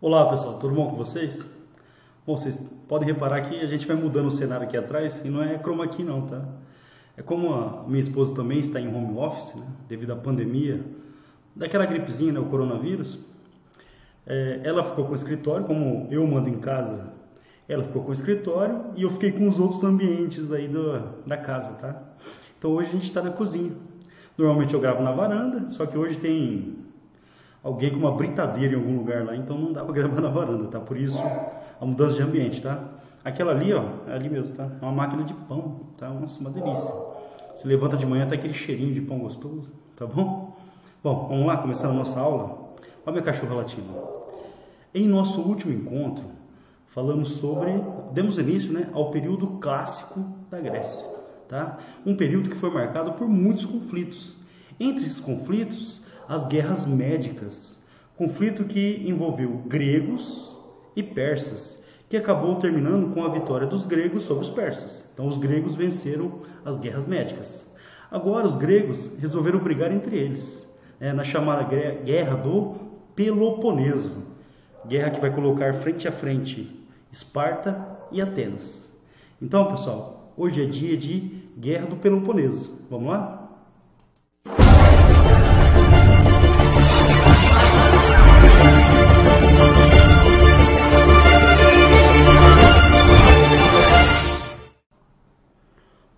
Olá pessoal, tudo bom com vocês? Bom, vocês podem reparar que a gente vai mudando o cenário aqui atrás e não é chroma key não, tá? É como a minha esposa também está em home office, né, devido à pandemia, daquela gripezinha, né, o coronavírus, é, ela ficou com o escritório, como eu mando em casa, ela ficou com o escritório e eu fiquei com os outros ambientes aí do, da casa, tá? Então hoje a gente está na cozinha. Normalmente eu gravo na varanda, só que hoje tem alguém com uma britadeira em algum lugar lá, então não dá para gravar na varanda, tá? Por isso a mudança de ambiente, tá? Aquela ali, ó, é ali mesmo, tá? É uma máquina de pão, tá? Nossa, uma delícia. Se levanta de manhã, tá aquele cheirinho de pão gostoso, tá bom? Bom, vamos lá, começando a nossa aula. Olha minha cachorra latindo. Em nosso último encontro, falamos sobre, demos início, né, ao período clássico da Grécia, tá? Um período que foi marcado por muitos conflitos. Entre esses conflitos, as guerras médicas, conflito que envolveu gregos e persas, que acabou terminando com a vitória dos gregos sobre os persas. Então, os gregos venceram as guerras médicas. Agora, os gregos resolveram brigar entre eles, né, na chamada Guerra do Peloponeso, guerra que vai colocar frente a frente Esparta e Atenas. Então, pessoal, hoje é dia de Guerra do Peloponeso. Vamos lá?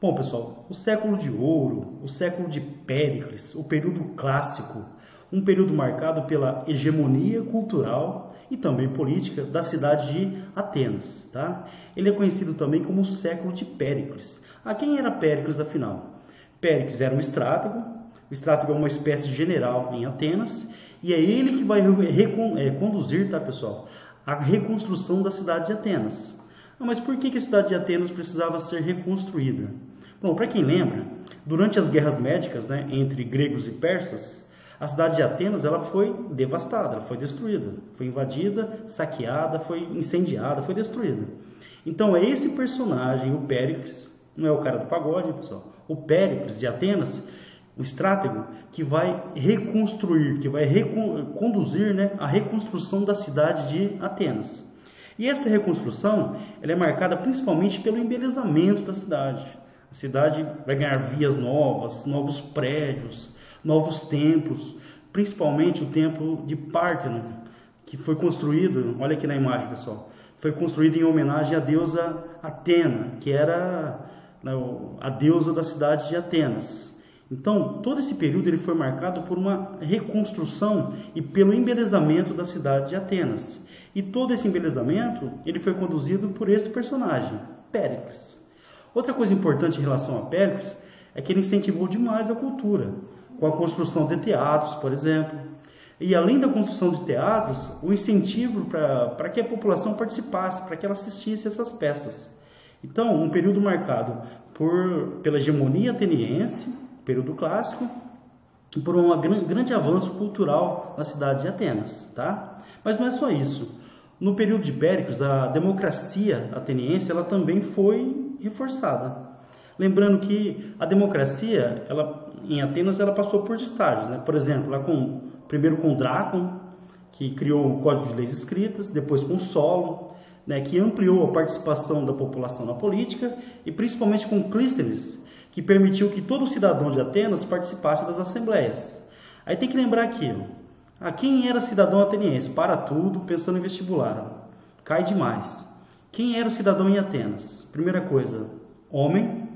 Bom, pessoal, o século de ouro, o século de Péricles, o período clássico, um período marcado pela hegemonia cultural e também política da cidade de Atenas. Tá? Ele é conhecido também como o século de Péricles. A quem era Péricles, afinal? Péricles era um estratego, o estratego é uma espécie de general em Atenas, e é ele que vai é, conduzir, tá, pessoal, a reconstrução da cidade de Atenas. mas por que a cidade de Atenas precisava ser reconstruída? Bom, para quem lembra, durante as guerras médicas né, entre gregos e persas, a cidade de Atenas ela foi devastada, ela foi destruída, foi invadida, saqueada, foi incendiada, foi destruída. Então é esse personagem, o Péricles, não é o cara do pagode, pessoal, o Péricles de Atenas, o estratego, que vai reconstruir, que vai reconduzir né, a reconstrução da cidade de Atenas. E essa reconstrução ela é marcada principalmente pelo embelezamento da cidade. A cidade vai ganhar vias novas, novos prédios, novos templos, principalmente o templo de Parthenon, que foi construído, olha aqui na imagem, pessoal, foi construído em homenagem à deusa Atena, que era né, a deusa da cidade de Atenas. Então, todo esse período ele foi marcado por uma reconstrução e pelo embelezamento da cidade de Atenas. E todo esse embelezamento ele foi conduzido por esse personagem, Péricles. Outra coisa importante em relação a Péricles é que ele incentivou demais a cultura, com a construção de teatros, por exemplo. E além da construção de teatros, o incentivo para que a população participasse, para que ela assistisse essas peças. Então, um período marcado por, pela hegemonia ateniense, período clássico, e por um grande avanço cultural na cidade de Atenas. Tá? Mas não é só isso. No período de Péricles, a democracia ateniense ela também foi reforçada. Lembrando que a democracia, ela, em Atenas, ela passou por estágios. Né? Por exemplo, lá com, primeiro com Drácon, que criou o Código de Leis Escritas, depois com Solon, né, que ampliou a participação da população na política, e principalmente com Clístenes, que permitiu que todo cidadão de Atenas participasse das assembleias. Aí tem que lembrar aqui, a quem era cidadão ateniense? Para tudo, pensando em vestibular. Cai demais. Quem era o cidadão em Atenas? Primeira coisa, homem,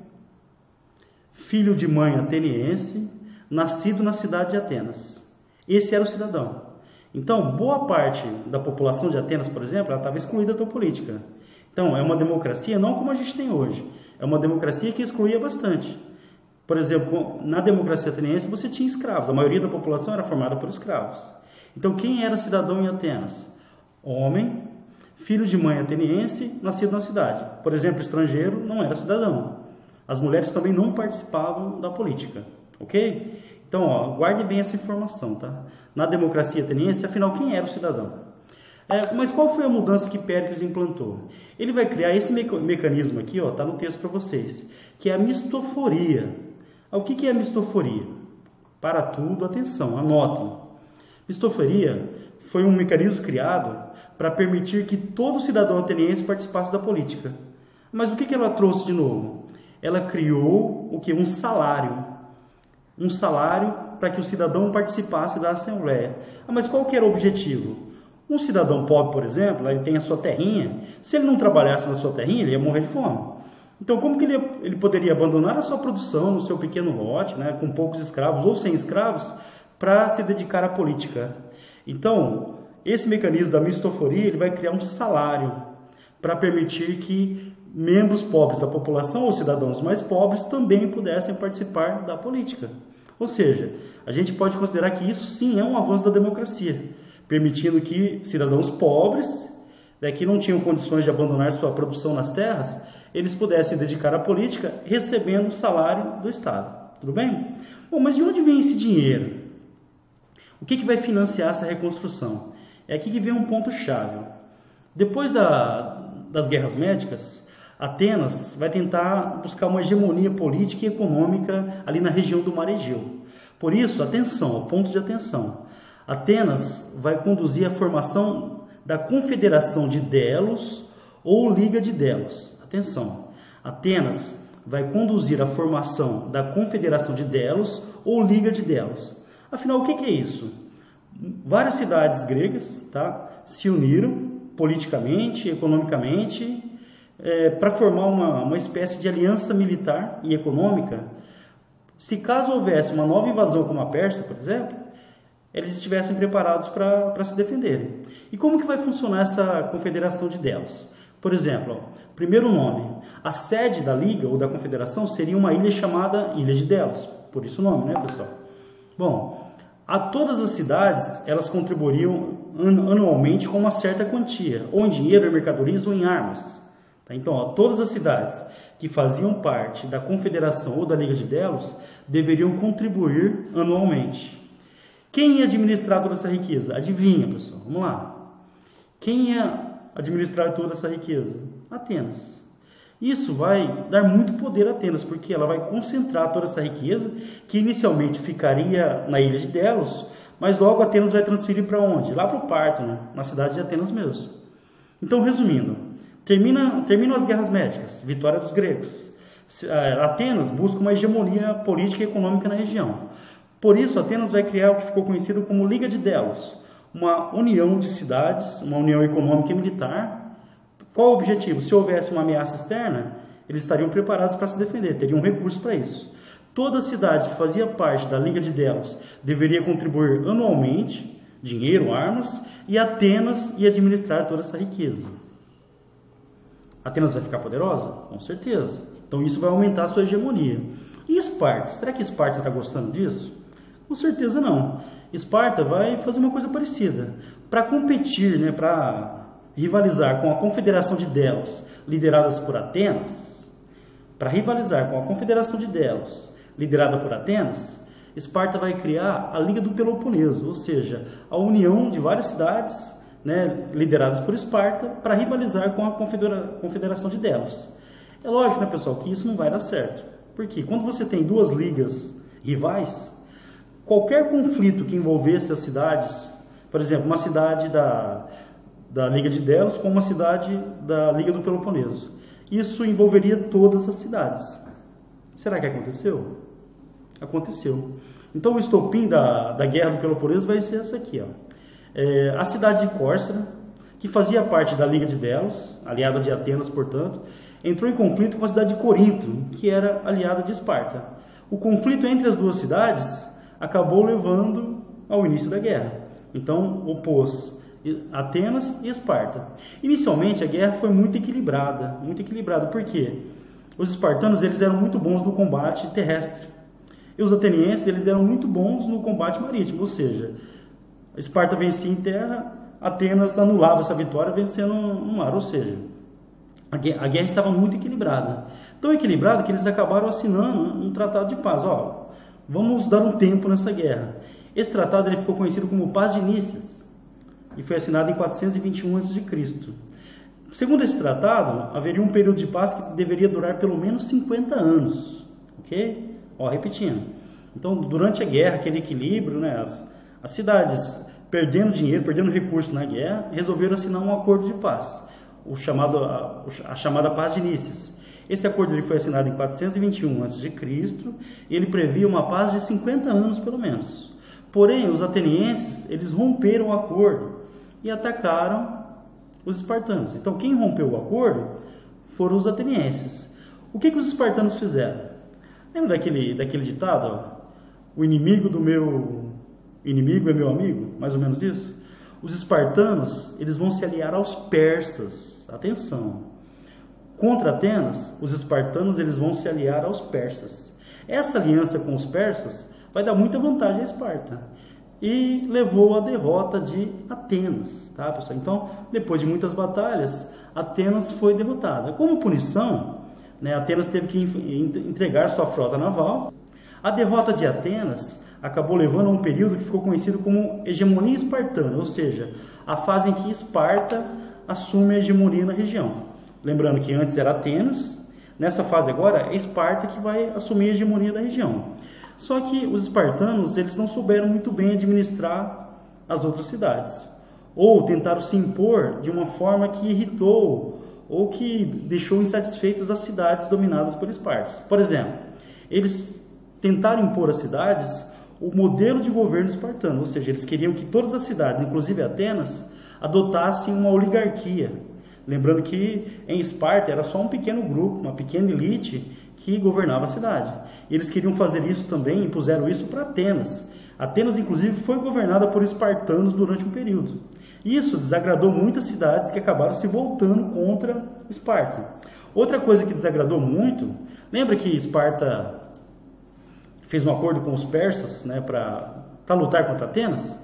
filho de mãe ateniense, nascido na cidade de Atenas. Esse era o cidadão. Então, boa parte da população de Atenas, por exemplo, estava excluída da política. Então, é uma democracia não como a gente tem hoje. É uma democracia que excluía bastante. Por exemplo, na democracia ateniense você tinha escravos. A maioria da população era formada por escravos. Então, quem era cidadão em Atenas? Homem, filho de mãe ateniense, nascido na cidade. Por exemplo, estrangeiro não era cidadão. As mulheres também não participavam da política, ok? Então, ó, guarde bem essa informação, tá? Na democracia ateniense, afinal, quem era o cidadão? É, mas qual foi a mudança que Péricles implantou? Ele vai criar esse mecanismo aqui, ó, tá no texto para vocês, que é a mistoforia. O que, que é a mistoforia? Para tudo, atenção, anotem. Mistofaria foi um mecanismo criado para permitir que todo cidadão ateniense participasse da política. Mas o que, que ela trouxe de novo? Ela criou o que? Um salário. Um salário para que o cidadão participasse da Assembleia. Ah, mas qual que era o objetivo? Um cidadão pobre, por exemplo, ele tem a sua terrinha. Se ele não trabalhasse na sua terrinha, ele ia morrer de fome. Então, como que ele, ele poderia abandonar a sua produção no seu pequeno lote, né, com poucos escravos ou sem escravos, para se dedicar à política? Então, esse mecanismo da mistoforia ele vai criar um salário para permitir que membros pobres da população ou cidadãos mais pobres também pudessem participar da política. Ou seja, a gente pode considerar que isso sim é um avanço da democracia, permitindo que cidadãos pobres, né, que não tinham condições de abandonar sua produção nas terras, eles pudessem dedicar à política recebendo o salário do Estado. Tudo bem? Bom, mas de onde vem esse dinheiro? O que, que vai financiar essa reconstrução? É aqui que vem um ponto-chave. Depois da, das guerras médicas, Atenas vai tentar buscar uma hegemonia política e econômica ali na região do Mar Egeu. Por isso, atenção, ponto de atenção. Atenas vai conduzir a formação da Confederação de Delos ou Liga de Delos. Atenção, Atenas vai conduzir a formação da Confederação de Delos ou Liga de Delos. Afinal, o que, é isso? Várias cidades gregas tá, se uniram politicamente, economicamente, é, para formar uma, uma espécie de aliança militar e econômica. Se caso houvesse uma nova invasão como a Pérsia, por exemplo, eles estivessem preparados para se defenderem. E como que vai funcionar essa confederação de Delos? Por exemplo, ó, primeiro nome, a sede da liga ou da confederação seria uma ilha chamada Ilha de Delos, por isso o nome, né, pessoal? Bom, a todas as cidades elas contribuiriam anualmente com uma certa quantia, ou em dinheiro, em mercadorias ou em armas. Tá? Então, ó, todas as cidades que faziam parte da confederação ou da Liga de Delos deveriam contribuir anualmente. Quem ia administrar toda essa riqueza? Adivinha, pessoal? Vamos lá. Quem ia administrar toda essa riqueza? Atenas. Isso vai dar muito poder a Atenas, porque ela vai concentrar toda essa riqueza, que inicialmente ficaria na ilha de Delos, mas logo Atenas vai transferir para onde? Lá para o Parto, né? na cidade de Atenas mesmo. Então, resumindo, termina, terminam as guerras médicas, vitória dos gregos. Atenas busca uma hegemonia política e econômica na região. Por isso, Atenas vai criar o que ficou conhecido como Liga de Delos, uma união de cidades, uma união econômica e militar. Qual o objetivo? Se houvesse uma ameaça externa, eles estariam preparados para se defender, teriam recursos para isso. Toda cidade que fazia parte da Liga de Delos deveria contribuir anualmente dinheiro, armas, e Atenas ia administrar toda essa riqueza. Atenas vai ficar poderosa? Com certeza. Então isso vai aumentar a sua hegemonia. E Esparta? Será que Esparta está gostando disso? Com certeza não. Esparta vai fazer uma coisa parecida. Para competir, né, para rivalizar com a Confederação de Delos, lideradas por Atenas, para rivalizar com a Confederação de Delos, liderada por Atenas, Esparta vai criar a Liga do Peloponeso, ou seja, a união de várias cidades né, lideradas por Esparta para rivalizar com a Confederação de Delos. É lógico, né, pessoal, que isso não vai dar certo. Porque quando você tem duas ligas rivais, qualquer conflito que envolvesse as cidades, por exemplo, uma cidade da, da Liga de Delos com uma cidade da Liga do Peloponeso, isso envolveria todas as cidades. Será que aconteceu? Aconteceu. Então o estopim da, da Guerra do Peloponeso vai ser essa aqui. Ó. É, a cidade de Córcera, que fazia parte da Liga de Delos, aliada de Atenas, portanto, entrou em conflito com a cidade de Corinto, que era aliada de Esparta. O conflito entre as duas cidades acabou levando ao início da guerra. Então, opôs Atenas e Esparta. Inicialmente, a guerra foi muito equilibrada, muito equilibrada. Por quê? Os espartanos eles eram muito bons no combate terrestre. E os atenienses eles eram muito bons no combate marítimo, ou seja, Esparta vencia em terra, Atenas anulava essa vitória vencendo no mar, ou seja, a guerra estava muito equilibrada. Tão equilibrada que eles acabaram assinando um tratado de paz. Ó, Vamos dar um tempo nessa guerra. Esse tratado ele ficou conhecido como Paz de Nícias e foi assinado em 421 a.C. Segundo esse tratado, haveria um período de paz que deveria durar pelo menos 50 anos. Ok? Ó, repetindo. Então, durante a guerra, aquele equilíbrio, né, as, as cidades perdendo dinheiro, perdendo recursos na guerra, resolveram assinar um acordo de paz, o chamado, a, a chamada Paz de Nícias. Esse acordo ele foi assinado em 421 a.C. e ele previa uma paz de 50 anos pelo menos. Porém, os atenienses eles romperam o acordo e atacaram os espartanos. Então, quem rompeu o acordo foram os atenienses. O que, que os espartanos fizeram? Lembra daquele, daquele ditado? Ó? O inimigo do meu inimigo é meu amigo? Mais ou menos isso? Os espartanos eles vão se aliar aos persas. Atenção! Contra Atenas, os espartanos eles vão se aliar aos persas. Essa aliança com os persas vai dar muita vantagem a Esparta e levou à derrota de Atenas, tá, pessoal? Então, depois de muitas batalhas, Atenas foi derrotada. Como punição, né, Atenas teve que entregar sua frota naval. A derrota de Atenas acabou levando a um período que ficou conhecido como hegemonia espartana, ou seja, a fase em que Esparta assume a hegemonia na região. Lembrando que antes era Atenas, nessa fase agora é Esparta que vai assumir a hegemonia da região. Só que os espartanos eles não souberam muito bem administrar as outras cidades, ou tentaram se impor de uma forma que irritou ou que deixou insatisfeitas as cidades dominadas por Espartas. Por exemplo, eles tentaram impor às cidades o modelo de governo espartano, ou seja, eles queriam que todas as cidades, inclusive Atenas, adotassem uma oligarquia. Lembrando que em Esparta era só um pequeno grupo, uma pequena elite que governava a cidade. Eles queriam fazer isso também, impuseram isso para Atenas. Atenas, inclusive, foi governada por espartanos durante um período. Isso desagradou muitas cidades que acabaram se voltando contra Esparta. Outra coisa que desagradou muito, lembra que Esparta fez um acordo com os persas né, para lutar contra Atenas?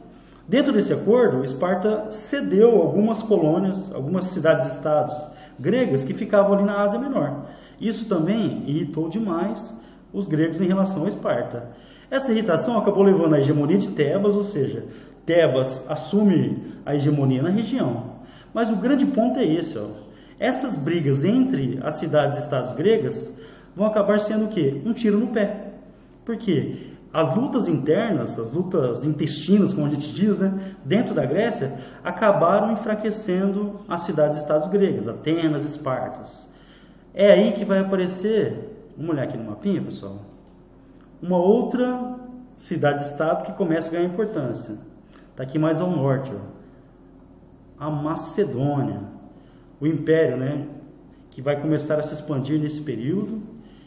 Dentro desse acordo, Esparta cedeu algumas colônias, algumas cidades-estados gregas que ficavam ali na Ásia Menor. Isso também irritou demais os gregos em relação a Esparta. Essa irritação acabou levando à hegemonia de Tebas, ou seja, Tebas assume a hegemonia na região. Mas o grande ponto é esse, ó. Essas brigas entre as cidades e estados gregas vão acabar sendo o quê? Um tiro no pé. Por quê? As lutas internas, as lutas intestinas, como a gente diz, né, dentro da Grécia, acabaram enfraquecendo as cidades e estados gregas, Atenas, Espartas. É aí que vai aparecer, vamos olhar aqui no mapinha, pessoal, uma outra cidade-estado que começa a ganhar importância. Está aqui mais ao norte, ó. a Macedônia, o império, né, que vai começar a se expandir nesse período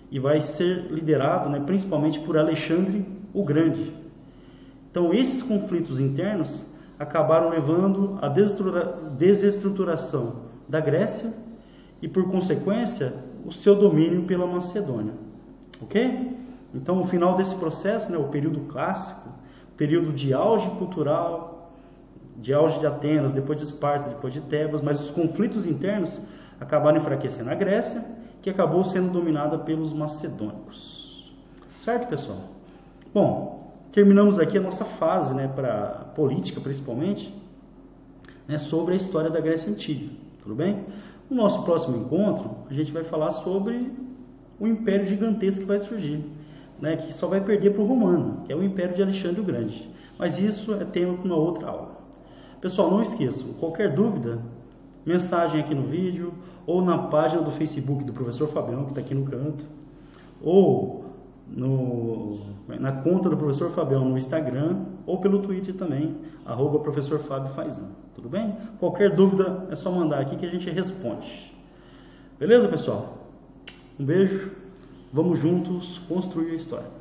e vai ser liderado, né, principalmente por Alexandre o Grande. Então, esses conflitos internos acabaram levando à desestruturação da Grécia e, por consequência, o seu domínio pela Macedônia. Ok? Então, o final desse processo, né, o período clássico, período de auge cultural, de auge de Atenas, depois de Esparta, depois de Tebas, mas os conflitos internos acabaram enfraquecendo a Grécia, que acabou sendo dominada pelos macedônicos. Certo, pessoal? Bom, terminamos aqui a nossa fase, né, para política principalmente, né, sobre a história da Grécia Antiga. Tudo bem? No nosso próximo encontro, a gente vai falar sobre o império gigantesco que vai surgir, né, que só vai perder para o romano, que é o império de Alexandre o Grande. Mas isso é tema para uma outra aula. Pessoal, não esqueçam, qualquer dúvida, mensagem aqui no vídeo, ou na página do Facebook do professor Fabião, que está aqui no canto, ou no, na conta do professor Fabião no Instagram, ou pelo Twitter também, arroba professor Fábio Faizan. Tudo bem? Qualquer dúvida é só mandar aqui que a gente responde. Beleza, pessoal? Um beijo. Vamos juntos construir a história.